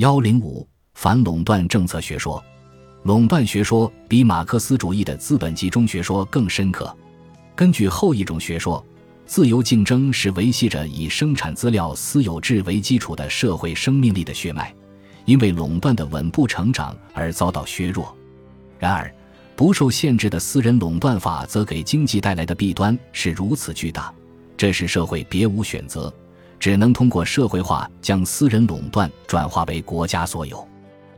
幺零五反垄断政策学说，垄断学说比马克思主义的资本集中学说更深刻。根据后一种学说，自由竞争是维系着以生产资料私有制为基础的社会生命力的血脉，因为垄断的稳步成长而遭到削弱。然而，不受限制的私人垄断法则给经济带来的弊端是如此巨大，这使社会别无选择。只能通过社会化将私人垄断转化为国家所有。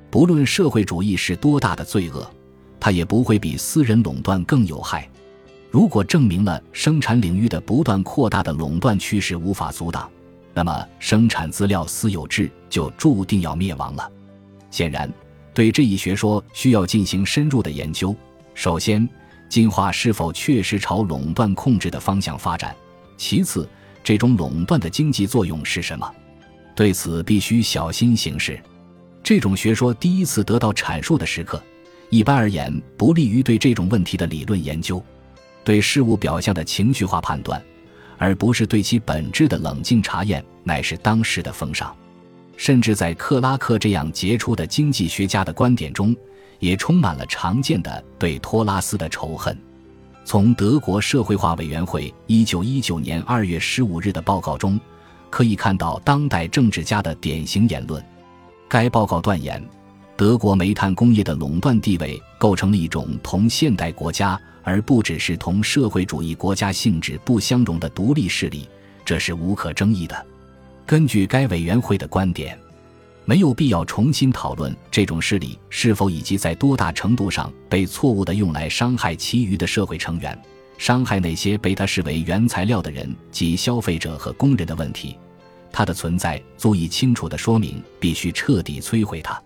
不论社会主义是多大的罪恶，它也不会比私人垄断更有害。如果证明了生产领域的不断扩大的垄断趋势无法阻挡，那么生产资料私有制就注定要灭亡了。显然，对这一学说需要进行深入的研究。首先，进化是否确实朝垄断控制的方向发展？其次，这种垄断的经济作用是什么？对此必须小心行事。这种学说第一次得到阐述的时刻，一般而言不利于对这种问题的理论研究。对事物表象的情绪化判断，而不是对其本质的冷静查验，乃是当时的风尚。甚至在克拉克这样杰出的经济学家的观点中，也充满了常见的对托拉斯的仇恨。从德国社会化委员会一九一九年二月十五日的报告中，可以看到当代政治家的典型言论。该报告断言，德国煤炭工业的垄断地位构成了一种同现代国家而不只是同社会主义国家性质不相容的独立势力，这是无可争议的。根据该委员会的观点。没有必要重新讨论这种势力是否以及在多大程度上被错误地用来伤害其余的社会成员，伤害那些被他视为原材料的人及消费者和工人的问题。它的存在足以清楚地说明，必须彻底摧毁它。